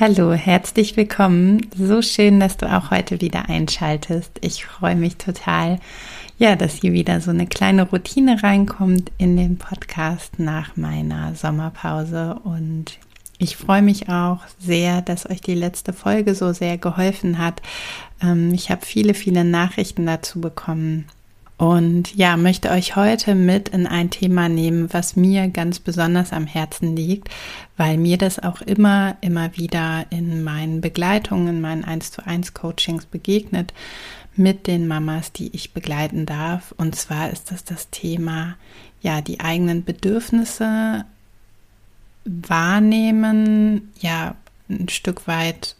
Hallo, herzlich willkommen. So schön, dass du auch heute wieder einschaltest. Ich freue mich total, ja, dass hier wieder so eine kleine Routine reinkommt in den Podcast nach meiner Sommerpause und ich freue mich auch sehr, dass euch die letzte Folge so sehr geholfen hat. Ähm, ich habe viele, viele Nachrichten dazu bekommen und ja, möchte euch heute mit in ein Thema nehmen, was mir ganz besonders am Herzen liegt, weil mir das auch immer, immer wieder in meinen Begleitungen, in meinen 1 zu 1 Coachings begegnet mit den Mamas, die ich begleiten darf. Und zwar ist das das Thema, ja, die eigenen Bedürfnisse wahrnehmen, ja, ein Stück weit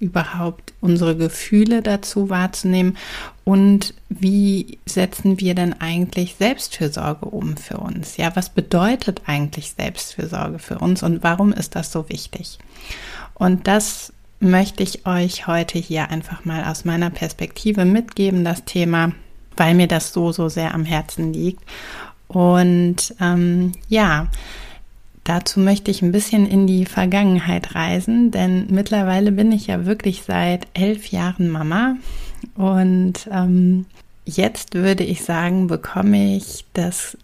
überhaupt unsere Gefühle dazu wahrzunehmen und wie setzen wir denn eigentlich Selbstfürsorge um für uns? Ja, was bedeutet eigentlich Selbstfürsorge für uns und warum ist das so wichtig? Und das möchte ich euch heute hier einfach mal aus meiner Perspektive mitgeben, das Thema, weil mir das so, so sehr am Herzen liegt. Und ähm, ja, Dazu möchte ich ein bisschen in die Vergangenheit reisen, denn mittlerweile bin ich ja wirklich seit elf Jahren Mama und ähm, jetzt würde ich sagen, bekomme ich das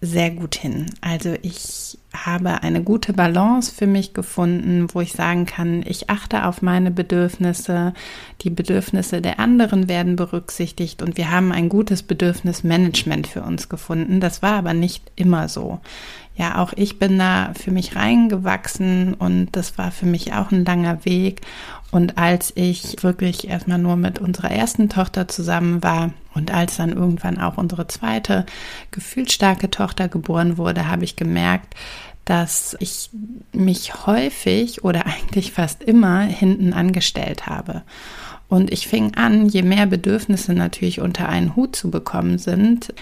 sehr gut hin. Also ich habe eine gute Balance für mich gefunden, wo ich sagen kann, ich achte auf meine Bedürfnisse, die Bedürfnisse der anderen werden berücksichtigt und wir haben ein gutes Bedürfnismanagement für uns gefunden. Das war aber nicht immer so. Ja, auch ich bin da für mich reingewachsen und das war für mich auch ein langer Weg. Und als ich wirklich erstmal nur mit unserer ersten Tochter zusammen war und als dann irgendwann auch unsere zweite gefühlsstarke Tochter geboren wurde, habe ich gemerkt, dass ich mich häufig oder eigentlich fast immer hinten angestellt habe. Und ich fing an, je mehr Bedürfnisse natürlich unter einen Hut zu bekommen sind,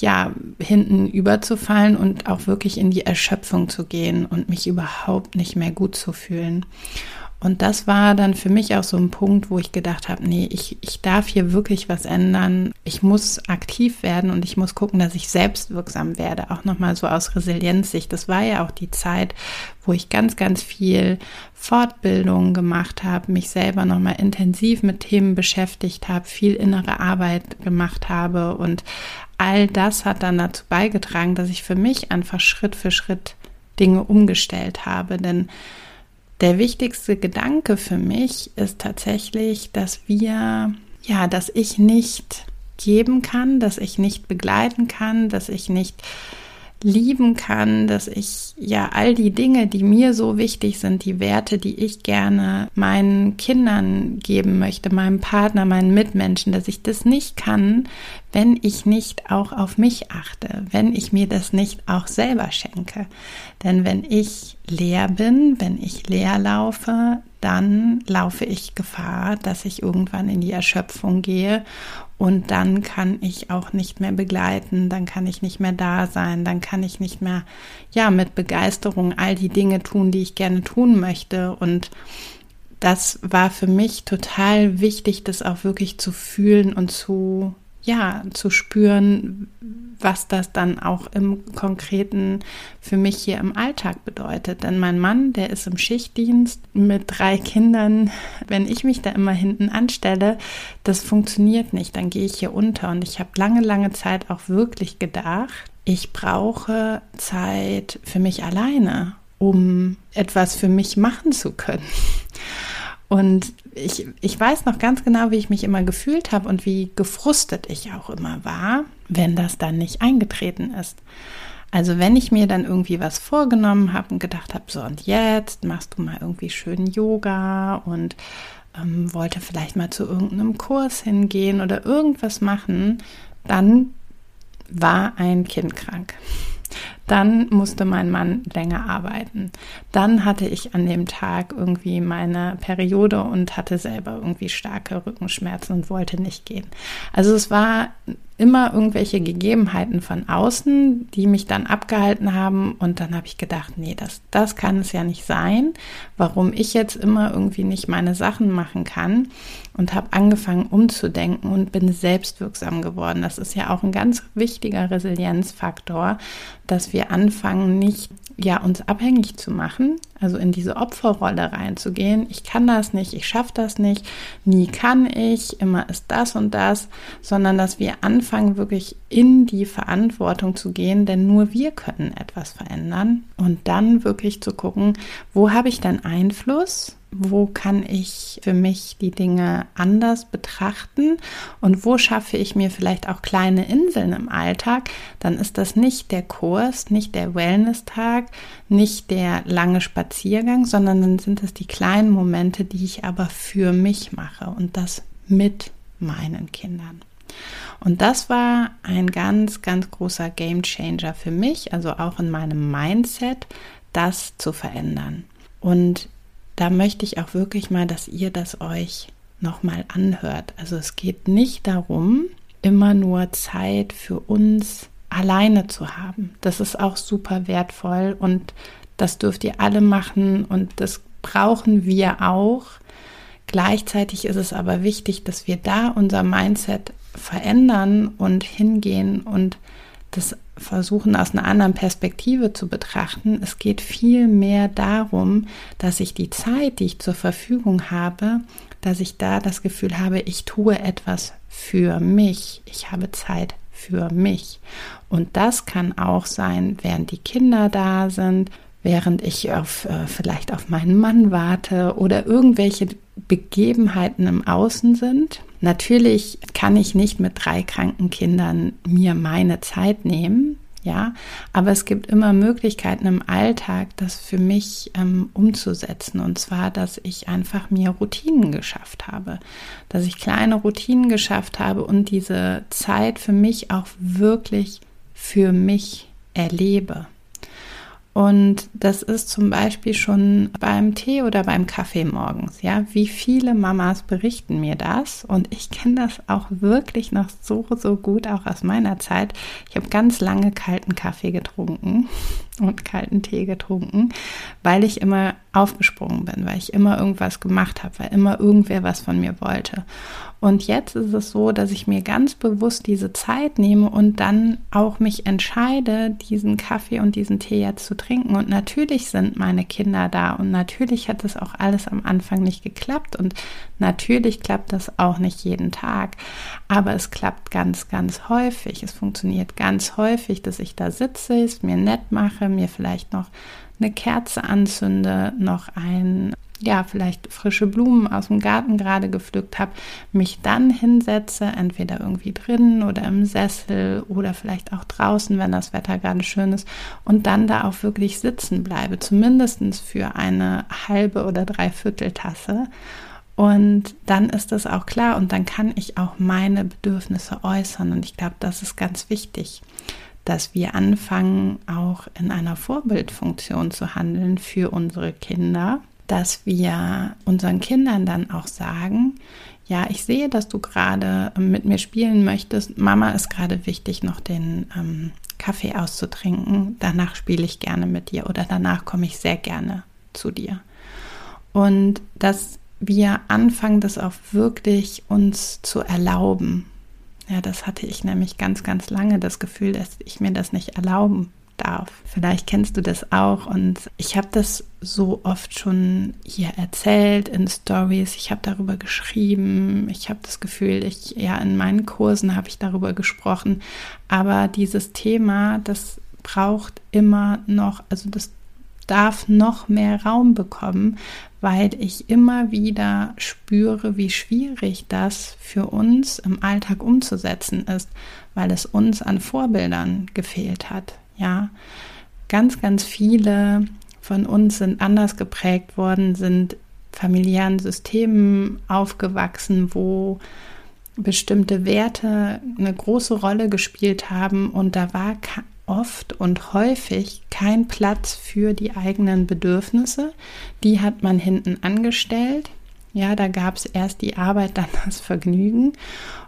ja, hinten überzufallen und auch wirklich in die Erschöpfung zu gehen und mich überhaupt nicht mehr gut zu fühlen. Und das war dann für mich auch so ein Punkt, wo ich gedacht habe, nee, ich, ich darf hier wirklich was ändern. Ich muss aktiv werden und ich muss gucken, dass ich selbst wirksam werde. Auch nochmal so aus Resilienzsicht. Das war ja auch die Zeit, wo ich ganz, ganz viel Fortbildung gemacht habe, mich selber nochmal intensiv mit Themen beschäftigt habe, viel innere Arbeit gemacht habe und all das hat dann dazu beigetragen, dass ich für mich einfach Schritt für Schritt Dinge umgestellt habe. Denn der wichtigste Gedanke für mich ist tatsächlich, dass wir, ja, dass ich nicht geben kann, dass ich nicht begleiten kann, dass ich nicht lieben kann, dass ich ja all die Dinge, die mir so wichtig sind, die Werte, die ich gerne meinen Kindern geben möchte, meinem Partner, meinen Mitmenschen, dass ich das nicht kann, wenn ich nicht auch auf mich achte, wenn ich mir das nicht auch selber schenke. Denn wenn ich leer bin, wenn ich leer laufe, dann laufe ich Gefahr, dass ich irgendwann in die Erschöpfung gehe und dann kann ich auch nicht mehr begleiten, dann kann ich nicht mehr da sein, dann kann ich nicht mehr, ja, mit Begeisterung all die Dinge tun, die ich gerne tun möchte. Und das war für mich total wichtig, das auch wirklich zu fühlen und zu ja, zu spüren, was das dann auch im Konkreten für mich hier im Alltag bedeutet. Denn mein Mann, der ist im Schichtdienst mit drei Kindern. Wenn ich mich da immer hinten anstelle, das funktioniert nicht. Dann gehe ich hier unter. Und ich habe lange, lange Zeit auch wirklich gedacht, ich brauche Zeit für mich alleine, um etwas für mich machen zu können. Und ich, ich weiß noch ganz genau, wie ich mich immer gefühlt habe und wie gefrustet ich auch immer war, wenn das dann nicht eingetreten ist. Also wenn ich mir dann irgendwie was vorgenommen habe und gedacht habe, so und jetzt machst du mal irgendwie schön Yoga und ähm, wollte vielleicht mal zu irgendeinem Kurs hingehen oder irgendwas machen, dann war ein Kind krank. Dann musste mein Mann länger arbeiten. Dann hatte ich an dem Tag irgendwie meine Periode und hatte selber irgendwie starke Rückenschmerzen und wollte nicht gehen. Also es war immer irgendwelche Gegebenheiten von außen, die mich dann abgehalten haben. Und dann habe ich gedacht, nee, das, das kann es ja nicht sein, warum ich jetzt immer irgendwie nicht meine Sachen machen kann. Und habe angefangen umzudenken und bin selbstwirksam geworden. Das ist ja auch ein ganz wichtiger Resilienzfaktor, dass wir anfangen, nicht ja, uns abhängig zu machen, also in diese Opferrolle reinzugehen. Ich kann das nicht, ich schaffe das nicht, nie kann ich, immer ist das und das, sondern dass wir anfangen, wirklich in die Verantwortung zu gehen, denn nur wir können etwas verändern und dann wirklich zu gucken, wo habe ich denn Einfluss wo kann ich für mich die Dinge anders betrachten und wo schaffe ich mir vielleicht auch kleine Inseln im Alltag, dann ist das nicht der Kurs, nicht der Wellness-Tag, nicht der lange Spaziergang, sondern dann sind es die kleinen Momente, die ich aber für mich mache und das mit meinen Kindern. Und das war ein ganz, ganz großer Game Changer für mich, also auch in meinem Mindset, das zu verändern. Und da möchte ich auch wirklich mal, dass ihr das euch nochmal anhört. Also es geht nicht darum, immer nur Zeit für uns alleine zu haben. Das ist auch super wertvoll und das dürft ihr alle machen und das brauchen wir auch. Gleichzeitig ist es aber wichtig, dass wir da unser Mindset verändern und hingehen und das versuchen aus einer anderen Perspektive zu betrachten. Es geht viel mehr darum, dass ich die Zeit, die ich zur Verfügung habe, dass ich da das Gefühl habe, ich tue etwas für mich. Ich habe Zeit für mich. Und das kann auch sein, während die Kinder da sind, während ich auf, äh, vielleicht auf meinen Mann warte oder irgendwelche Begebenheiten im Außen sind. Natürlich kann ich nicht mit drei kranken Kindern mir meine Zeit nehmen, ja, aber es gibt immer Möglichkeiten im Alltag, das für mich ähm, umzusetzen. Und zwar, dass ich einfach mir Routinen geschafft habe, dass ich kleine Routinen geschafft habe und diese Zeit für mich auch wirklich für mich erlebe. Und das ist zum Beispiel schon beim Tee oder beim Kaffee morgens. Ja, wie viele Mamas berichten mir das? Und ich kenne das auch wirklich noch so, so gut, auch aus meiner Zeit. Ich habe ganz lange kalten Kaffee getrunken und kalten Tee getrunken, weil ich immer aufgesprungen bin, weil ich immer irgendwas gemacht habe, weil immer irgendwer was von mir wollte. Und jetzt ist es so, dass ich mir ganz bewusst diese Zeit nehme und dann auch mich entscheide, diesen Kaffee und diesen Tee jetzt zu trinken. Und natürlich sind meine Kinder da und natürlich hat das auch alles am Anfang nicht geklappt und natürlich klappt das auch nicht jeden Tag. Aber es klappt ganz, ganz häufig. Es funktioniert ganz häufig, dass ich da sitze, es mir nett mache, mir vielleicht noch eine Kerze anzünde, noch ein ja, vielleicht frische Blumen aus dem Garten gerade gepflückt habe, mich dann hinsetze, entweder irgendwie drinnen oder im Sessel oder vielleicht auch draußen, wenn das Wetter gerade schön ist, und dann da auch wirklich sitzen bleibe, zumindest für eine halbe oder dreiviertel Tasse. Und dann ist das auch klar und dann kann ich auch meine Bedürfnisse äußern. Und ich glaube, das ist ganz wichtig, dass wir anfangen, auch in einer Vorbildfunktion zu handeln für unsere Kinder dass wir unseren Kindern dann auch sagen, ja, ich sehe, dass du gerade mit mir spielen möchtest. Mama ist gerade wichtig, noch den ähm, Kaffee auszutrinken. Danach spiele ich gerne mit dir oder danach komme ich sehr gerne zu dir. Und dass wir anfangen, das auch wirklich uns zu erlauben. Ja, das hatte ich nämlich ganz, ganz lange das Gefühl, dass ich mir das nicht erlauben darf. Vielleicht kennst du das auch und ich habe das so oft schon hier erzählt in Stories. Ich habe darüber geschrieben. Ich habe das Gefühl, ich ja in meinen Kursen habe ich darüber gesprochen, aber dieses Thema, das braucht immer noch, also das darf noch mehr Raum bekommen, weil ich immer wieder spüre, wie schwierig das für uns im Alltag umzusetzen ist, weil es uns an Vorbildern gefehlt hat. Ja, ganz, ganz viele von uns sind anders geprägt worden, sind familiären Systemen aufgewachsen, wo bestimmte Werte eine große Rolle gespielt haben und da war oft und häufig kein Platz für die eigenen Bedürfnisse. Die hat man hinten angestellt. Ja, da gab es erst die Arbeit, dann das Vergnügen.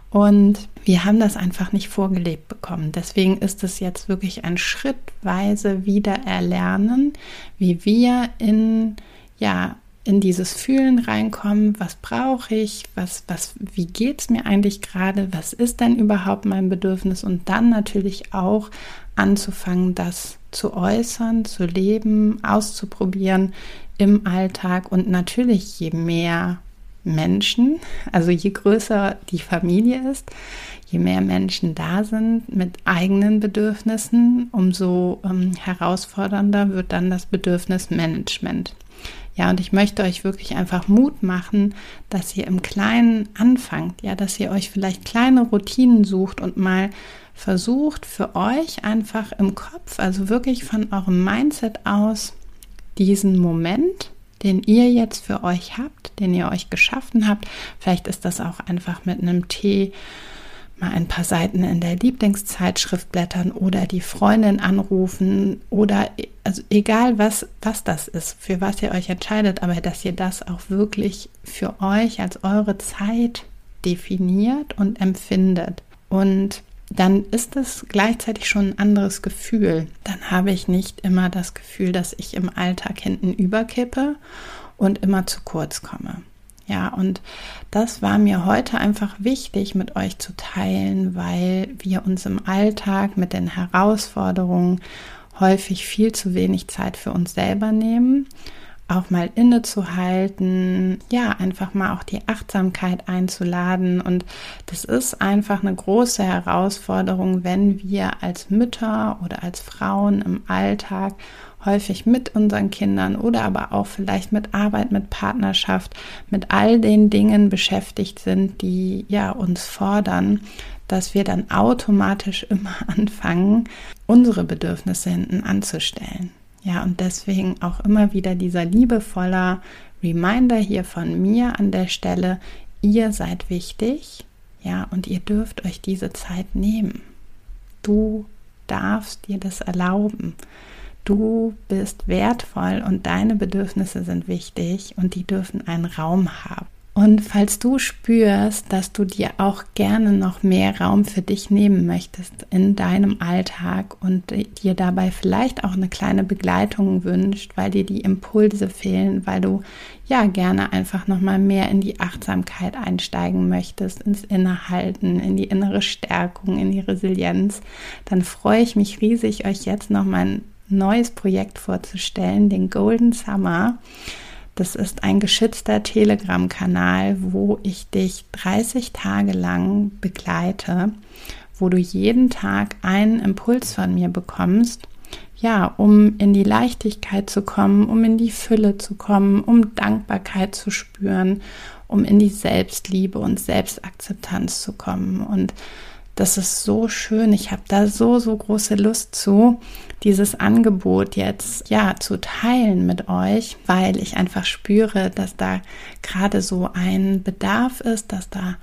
Und wir haben das einfach nicht vorgelebt bekommen. Deswegen ist es jetzt wirklich ein schrittweise Wiedererlernen, wie wir in, ja, in dieses Fühlen reinkommen, was brauche ich, was, was, wie geht es mir eigentlich gerade, was ist denn überhaupt mein Bedürfnis und dann natürlich auch anzufangen, das zu äußern, zu leben, auszuprobieren im Alltag und natürlich je mehr Menschen, also je größer die Familie ist, je mehr Menschen da sind mit eigenen Bedürfnissen, umso ähm, herausfordernder wird dann das Bedürfnismanagement. Ja, und ich möchte euch wirklich einfach Mut machen, dass ihr im Kleinen anfangt, ja, dass ihr euch vielleicht kleine Routinen sucht und mal versucht für euch einfach im Kopf, also wirklich von eurem Mindset aus, diesen Moment, den ihr jetzt für euch habt, den ihr euch geschaffen habt, vielleicht ist das auch einfach mit einem Tee, mal ein paar Seiten in der Lieblingszeitschrift blättern oder die Freundin anrufen oder also egal was was das ist, für was ihr euch entscheidet, aber dass ihr das auch wirklich für euch als eure Zeit definiert und empfindet. Und dann ist es gleichzeitig schon ein anderes Gefühl. Dann habe ich nicht immer das Gefühl, dass ich im Alltag hinten überkippe und immer zu kurz komme. Ja, und das war mir heute einfach wichtig mit euch zu teilen, weil wir uns im Alltag mit den Herausforderungen häufig viel zu wenig Zeit für uns selber nehmen auch mal innezuhalten, ja, einfach mal auch die Achtsamkeit einzuladen. Und das ist einfach eine große Herausforderung, wenn wir als Mütter oder als Frauen im Alltag häufig mit unseren Kindern oder aber auch vielleicht mit Arbeit, mit Partnerschaft, mit all den Dingen beschäftigt sind, die ja uns fordern, dass wir dann automatisch immer anfangen, unsere Bedürfnisse hinten anzustellen. Ja, und deswegen auch immer wieder dieser liebevoller Reminder hier von mir an der Stelle, ihr seid wichtig, ja, und ihr dürft euch diese Zeit nehmen. Du darfst dir das erlauben. Du bist wertvoll und deine Bedürfnisse sind wichtig und die dürfen einen Raum haben. Und falls du spürst, dass du dir auch gerne noch mehr Raum für dich nehmen möchtest in deinem Alltag und dir dabei vielleicht auch eine kleine Begleitung wünscht, weil dir die Impulse fehlen, weil du ja gerne einfach noch mal mehr in die Achtsamkeit einsteigen möchtest, ins Innehalten, in die innere Stärkung, in die Resilienz, dann freue ich mich riesig, euch jetzt noch ein neues Projekt vorzustellen, den Golden Summer. Das ist ein geschützter Telegram-Kanal, wo ich dich 30 Tage lang begleite, wo du jeden Tag einen Impuls von mir bekommst, ja, um in die Leichtigkeit zu kommen, um in die Fülle zu kommen, um Dankbarkeit zu spüren, um in die Selbstliebe und Selbstakzeptanz zu kommen. Und das ist so schön. Ich habe da so, so große Lust zu, dieses Angebot jetzt ja zu teilen mit euch, weil ich einfach spüre, dass da gerade so ein Bedarf ist, dass da,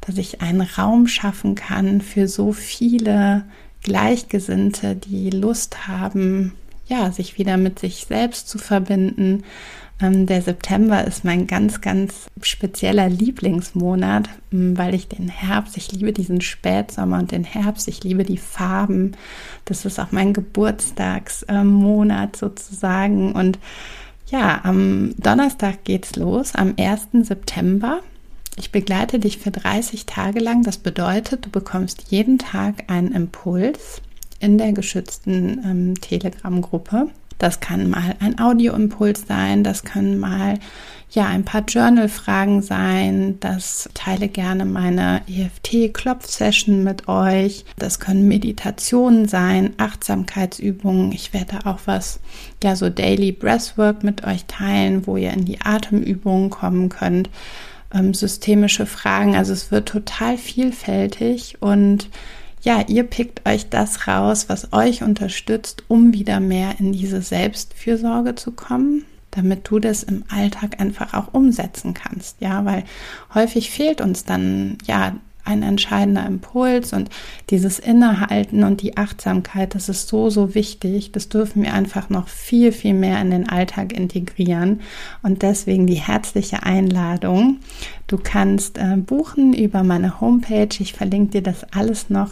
dass ich einen Raum schaffen kann für so viele Gleichgesinnte, die Lust haben, ja, sich wieder mit sich selbst zu verbinden, der September ist mein ganz, ganz spezieller Lieblingsmonat, ähm, weil ich den Herbst, ich liebe diesen Spätsommer und den Herbst, ich liebe die Farben. Das ist auch mein Geburtstagsmonat sozusagen. Und ja, am Donnerstag geht's los, am 1. September. Ich begleite dich für 30 Tage lang. Das bedeutet, du bekommst jeden Tag einen Impuls in der geschützten ähm, Telegram-Gruppe. Das kann mal ein Audioimpuls sein, das können mal ja ein paar Journal-Fragen sein. Das teile gerne meine EFT-Klopf-Session mit euch. Das können Meditationen sein, Achtsamkeitsübungen. Ich werde auch was, ja, so Daily Breathwork mit euch teilen, wo ihr in die Atemübungen kommen könnt. Ähm, systemische Fragen. Also es wird total vielfältig und ja, ihr pickt euch das raus, was euch unterstützt, um wieder mehr in diese Selbstfürsorge zu kommen, damit du das im Alltag einfach auch umsetzen kannst. Ja, weil häufig fehlt uns dann ja ein entscheidender Impuls und dieses Innehalten und die Achtsamkeit, das ist so, so wichtig. Das dürfen wir einfach noch viel, viel mehr in den Alltag integrieren. Und deswegen die herzliche Einladung. Du kannst äh, buchen über meine Homepage. Ich verlinke dir das alles noch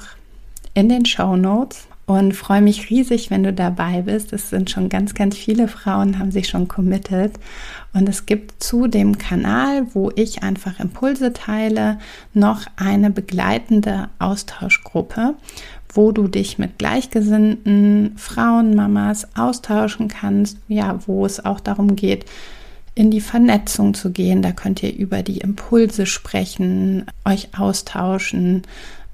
in den Show Notes und freue mich riesig, wenn du dabei bist. Es sind schon ganz, ganz viele Frauen, haben sich schon committed. Und es gibt zu dem Kanal, wo ich einfach Impulse teile, noch eine begleitende Austauschgruppe, wo du dich mit gleichgesinnten Frauen, Mamas austauschen kannst. Ja, wo es auch darum geht, in die Vernetzung zu gehen. Da könnt ihr über die Impulse sprechen, euch austauschen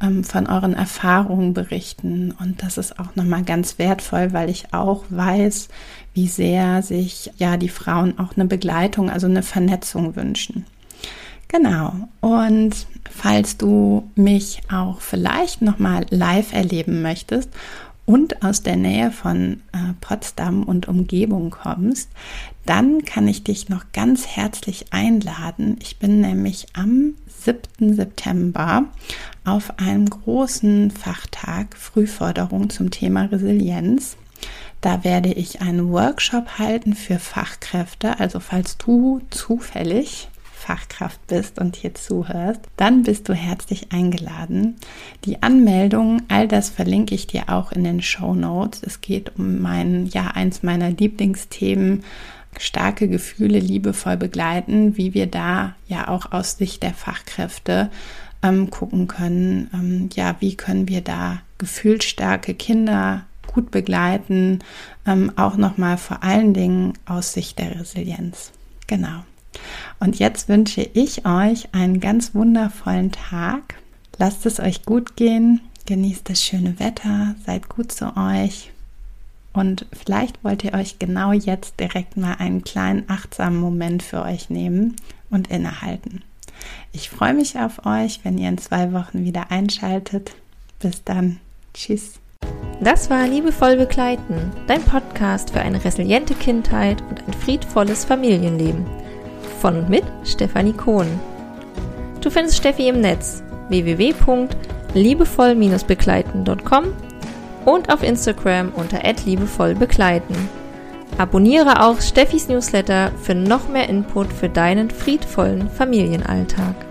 ähm, von euren Erfahrungen berichten. Und das ist auch nochmal ganz wertvoll, weil ich auch weiß, wie sehr sich ja die Frauen auch eine Begleitung, also eine Vernetzung wünschen. Genau. Und falls du mich auch vielleicht nochmal live erleben möchtest und aus der Nähe von äh, Potsdam und Umgebung kommst, dann kann ich dich noch ganz herzlich einladen. Ich bin nämlich am 7. September auf einem großen Fachtag Frühförderung zum Thema Resilienz. Da werde ich einen Workshop halten für Fachkräfte. Also falls du zufällig Fachkraft bist und hier zuhörst, dann bist du herzlich eingeladen. Die Anmeldung, all das verlinke ich dir auch in den Show Notes. Es geht um mein, ja, eins meiner Lieblingsthemen, starke Gefühle liebevoll begleiten, wie wir da ja auch aus Sicht der Fachkräfte ähm, gucken können, ähm, ja, wie können wir da gefühlsstarke Kinder gut begleiten, ähm, auch nochmal vor allen Dingen aus Sicht der Resilienz. Genau. Und jetzt wünsche ich euch einen ganz wundervollen Tag. Lasst es euch gut gehen, genießt das schöne Wetter, seid gut zu euch. Und vielleicht wollt ihr euch genau jetzt direkt mal einen kleinen achtsamen Moment für euch nehmen und innehalten. Ich freue mich auf euch, wenn ihr in zwei Wochen wieder einschaltet. Bis dann. Tschüss. Das war Liebevoll Begleiten, dein Podcast für eine resiliente Kindheit und ein friedvolles Familienleben. Von und mit Stefanie Kohn. Du findest Steffi im Netz www.liebevoll-begleiten.com und auf Instagram unter liebevollbegleiten. Abonniere auch Steffis Newsletter für noch mehr Input für deinen friedvollen Familienalltag.